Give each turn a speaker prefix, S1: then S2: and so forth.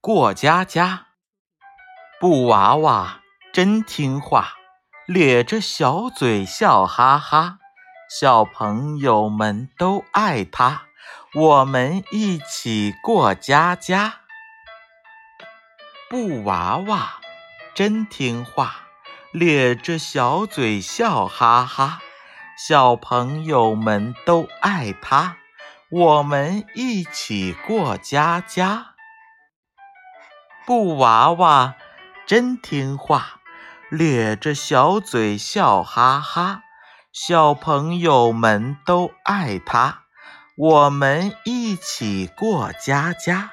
S1: 过家家。布娃娃真听话，咧着小嘴笑哈哈，小朋友们都爱他。我们一起过家家。布娃娃真听话，咧着小嘴笑哈哈，小朋友们都爱他。我们一起过家家。布娃娃真听话，咧着小嘴笑哈哈，小朋友们都爱它。我们一起过家家。